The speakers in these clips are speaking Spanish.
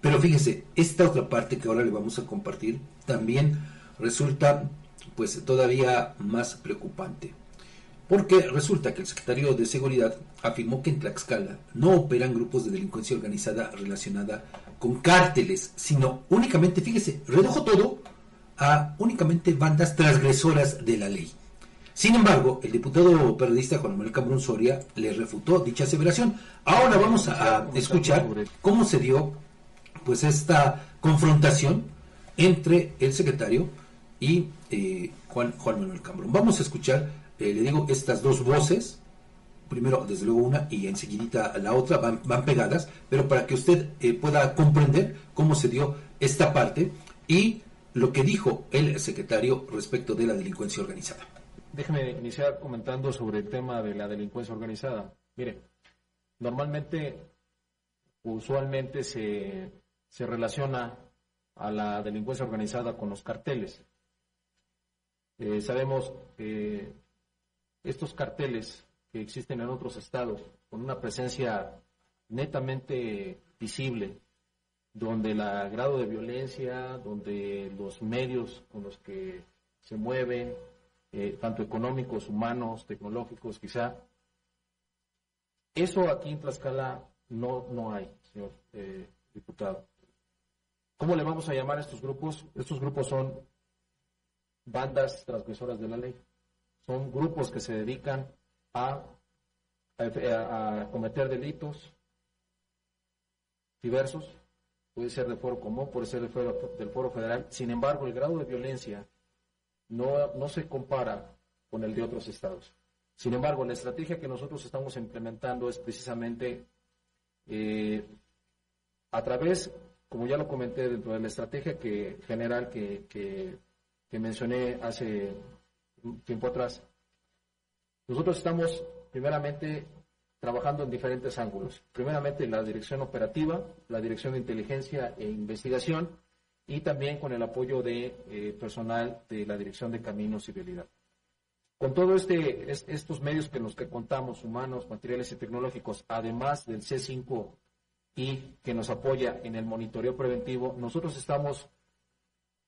Pero fíjese, esta otra parte que ahora le vamos a compartir también resulta pues todavía más preocupante. Porque resulta que el secretario de Seguridad afirmó que en Tlaxcala no operan grupos de delincuencia organizada relacionada con cárteles, sino únicamente, fíjese, redujo todo a únicamente bandas transgresoras de la ley. Sin embargo, el diputado periodista Juan Manuel Cambrón Soria le refutó dicha aseveración. Ahora vamos a, escuchar cómo se dio pues esta confrontación entre el secretario y eh, Juan, Juan Manuel Cambrón. Vamos a escuchar, eh, le digo, estas dos voces, primero desde luego una y enseguida la otra, van, van pegadas, pero para que usted eh, pueda comprender cómo se dio esta parte y lo que dijo el secretario respecto de la delincuencia organizada. Déjeme iniciar comentando sobre el tema de la delincuencia organizada. Mire, normalmente, usualmente se, se relaciona a la delincuencia organizada con los carteles. Eh, sabemos que estos carteles que existen en otros estados, con una presencia netamente visible, donde el grado de violencia, donde los medios con los que se mueven, eh, tanto económicos, humanos, tecnológicos, quizá. Eso aquí en Tlaxcala no, no hay, señor eh, diputado. ¿Cómo le vamos a llamar a estos grupos? Estos grupos son bandas transgresoras de la ley. Son grupos que se dedican a, a, cometer delitos diversos. Puede ser de foro común, puede ser del foro, del foro federal. Sin embargo, el grado de violencia no, no se compara con el de otros estados. Sin embargo, la estrategia que nosotros estamos implementando es precisamente eh, a través, como ya lo comenté dentro de la estrategia que, general que, que, mencioné hace tiempo atrás, nosotros estamos primeramente trabajando en diferentes ángulos. Primeramente la dirección operativa, la dirección de inteligencia e investigación, y también con el apoyo de eh, personal de la Dirección de Caminos y Vialidad. Con todos este, estos medios que los que contamos, humanos, materiales y tecnológicos, además del C5 y que nos apoya en el monitoreo preventivo, nosotros estamos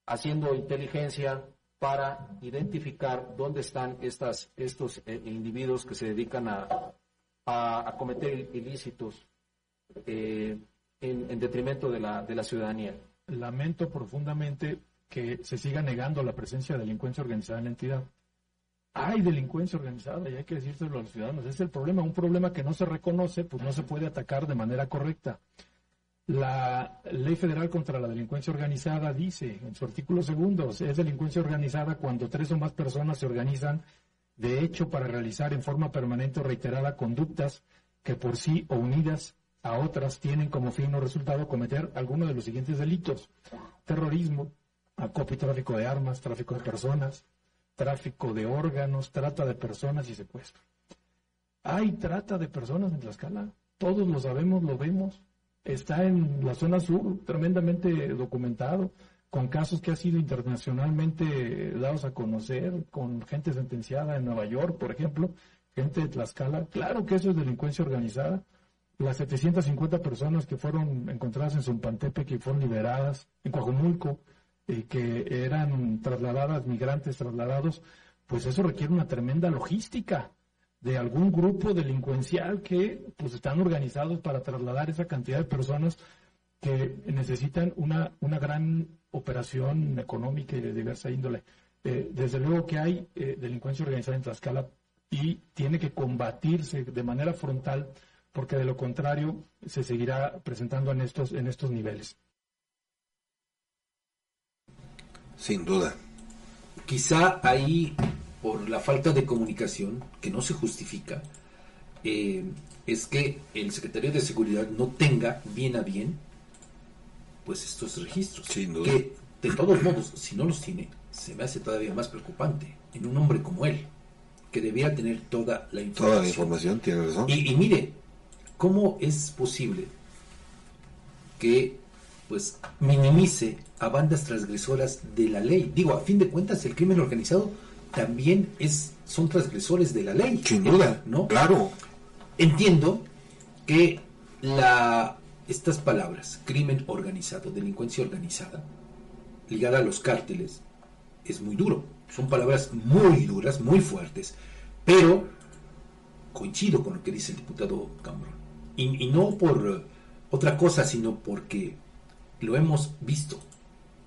haciendo inteligencia para identificar dónde están estas, estos eh, individuos que se dedican a, cometer ilícitos eh, en, en, detrimento de la, de la ciudadanía lamento profundamente que se siga negando la presencia de delincuencia organizada en la entidad. Hay delincuencia organizada y hay que decírselo a los ciudadanos. Es el problema. Un problema que no se reconoce, pues no se puede atacar de manera correcta. La Ley Federal contra la Delincuencia Organizada dice en su artículo segundo, es delincuencia organizada cuando tres o más personas se organizan de hecho para realizar en forma permanente o reiterada conductas que por sí o unidas a otras tienen como fin o resultado cometer alguno de los siguientes delitos. Terrorismo, acopio y tráfico de armas, tráfico de personas, tráfico de órganos, trata de personas y secuestro. Hay trata de personas en Tlaxcala, todos lo sabemos, lo vemos, está en la zona sur tremendamente documentado, con casos que ha sido internacionalmente dados a conocer, con gente sentenciada en Nueva York, por ejemplo, gente de Tlaxcala. Claro que eso es delincuencia organizada, las 750 personas que fueron encontradas en Zumpantepe, que fueron liberadas en Coajumulco, eh, que eran trasladadas, migrantes trasladados, pues eso requiere una tremenda logística de algún grupo delincuencial que pues están organizados para trasladar esa cantidad de personas que necesitan una, una gran operación económica y de diversa índole. Eh, desde luego que hay eh, delincuencia organizada en Tlaxcala y tiene que combatirse de manera frontal porque de lo contrario se seguirá presentando en estos, en estos niveles. Sin duda. Quizá ahí, por la falta de comunicación, que no se justifica, eh, es que el secretario de Seguridad no tenga bien a bien pues estos registros. Sin duda. Que, de todos modos, si no los tiene, se me hace todavía más preocupante en un hombre como él, que debía tener toda la información. Toda la información, tiene razón. y mire, ¿Cómo es posible que pues minimice a bandas transgresoras de la ley? Digo, a fin de cuentas, el crimen organizado también es son transgresores de la ley. Sin duda, ¿no? Claro. Entiendo que la estas palabras, crimen organizado, delincuencia organizada, ligada a los cárteles, es muy duro. Son palabras muy duras, muy fuertes, pero coincido con lo que dice el diputado Cambrón. Y, y no por otra cosa, sino porque lo hemos visto.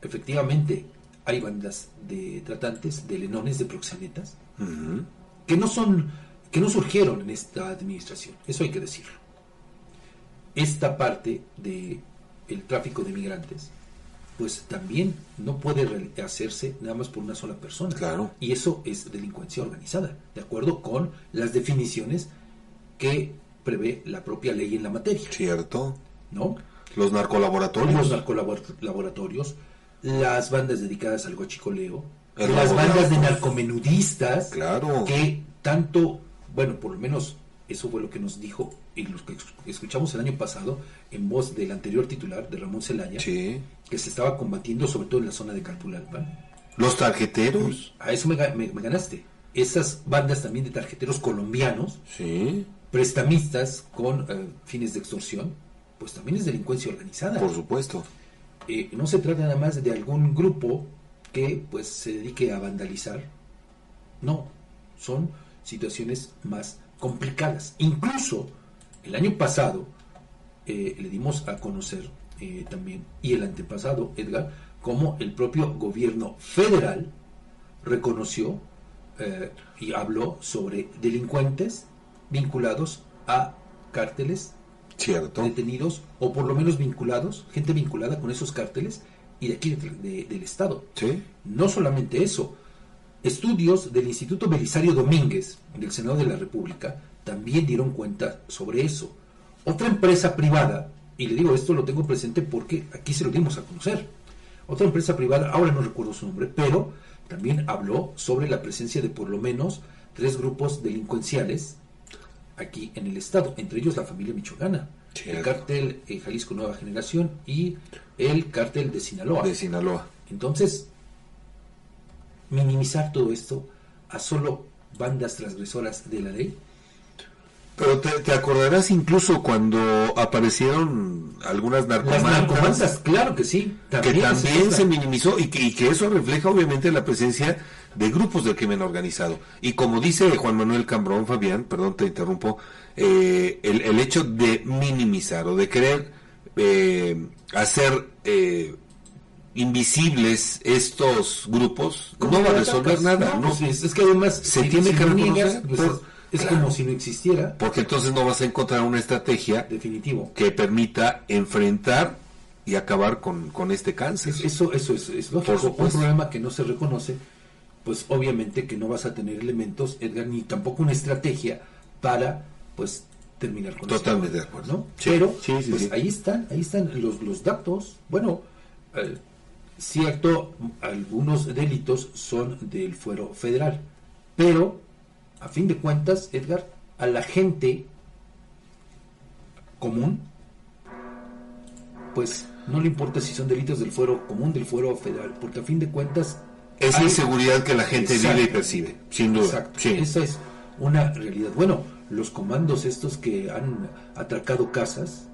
Efectivamente, hay bandas de tratantes, de lenones, de proxenetas, que no son, que no surgieron en esta administración. Eso hay que decirlo. Esta parte de el tráfico de migrantes, pues también no puede hacerse nada más por una sola persona. Claro. Y eso es delincuencia organizada, de acuerdo con las definiciones que prevé la propia ley en la materia, Cierto. ¿no? Los narcolaboratorios. los narcolaboratorios, las bandas dedicadas al gochicoleo, El las bandas de narcomenudistas, Claro. que tanto, bueno, por lo menos eso fue lo que nos dijo y lo que escuchamos el año pasado en voz del anterior titular, de Ramón Celaya, Sí. que se estaba combatiendo sobre todo en la zona de Calpulalpan. Los tarjeteros. A eso me, ga- me- me ganaste. Esas bandas también de tarjeteros colombianos, Sí. prestamistas con eh, fines de extorsión, pues también es delincuencia organizada. Por supuesto. Eh, no se trata nada más de algún grupo que pues se dedique a vandalizar. No, son situaciones más complicadas. Incluso el año pasado eh, le dimos a conocer eh, también, y el antepasado, Edgar, como el propio gobierno federal reconoció eh, y habló sobre delincuentes vinculados a cárteles Cierto. detenidos o por lo menos vinculados, gente vinculada con esos cárteles y de aquí de- de- del Estado. Sí. No solamente eso, estudios del Instituto Belisario Domínguez del Senado de la República también dieron cuenta sobre eso. Otra empresa privada, y le digo esto lo tengo presente porque aquí se lo dimos a conocer, otra empresa privada, ahora no recuerdo su nombre, pero también habló sobre la presencia de por lo menos tres grupos delincuenciales aquí en el estado, entre ellos la familia michoacana, el cártel eh, Jalisco Nueva Generación y el cártel de Sinaloa. De Sinaloa. Entonces, minimizar todo esto a solo bandas transgresoras de la ley, Pero te, te acordarás incluso cuando aparecieron algunas las narcomantas. narcomantas, claro que sí, que también, también se se minimizó y que, y que eso refleja obviamente la presencia de grupos del crimen organizado. Y como dice Juan Manuel Cambrón, Fabián, perdón, te interrumpo, eh, el, el hecho de minimizar o de querer eh, hacer eh, invisibles estos grupos no va a resolver nada, ¿no? pues es, es que además Se tiene que reconocer pues, por- es, es claro. como si no existiera, Porque entonces no vas a encontrar una estrategia definitivo. que permita enfrentar y acabar con, con este cáncer. Es- eso, eso es, es lógico. Por. Un problema que no se reconoce, pues obviamente que no vas a tener elementos, Edgar, ni tampoco una estrategia para, pues, terminar con Totalmente de acuerdo. ¿no? Sí, Pero, sí, sí, pues ahí están, ahí están los, los datos. Bueno, eh, cierto, algunos delitos son del fuero federal, pero, a fin de cuentas, Edgar, a la gente común, pues no le importa si son delitos del fuero común, del fuero federal, porque a fin de cuentas Es la hay- inseguridad que la gente Exacto. vive y percibe, sin duda. Exacto. Sí. Esa es una realidad. Bueno, los comandos estos que han atracado casas,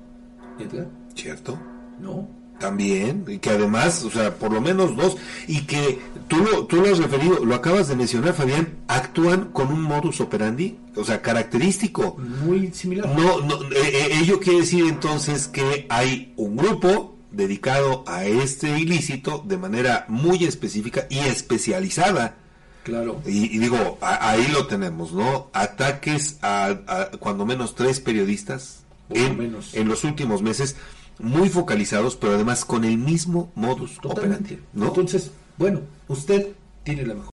Edgar, ¿Cierto? ¿no? También, y que además, o sea, por lo menos dos, y que tú lo, tú lo has referido, lo acabas de mencionar, Fabián, actúan con un modus operandi, o sea, característico. Muy similar. No, no, eh, eh, ello quiere decir entonces que hay un grupo dedicado a este ilícito de manera muy específica y especializada. Claro. Y, y digo, a- ahí lo tenemos, ¿no? Ataques a, a cuando menos tres periodistas menos. en los últimos meses, muy focalizados, pero además con el mismo modus Totalmente. operandi, ¿no? Entonces, bueno, usted tiene la mejor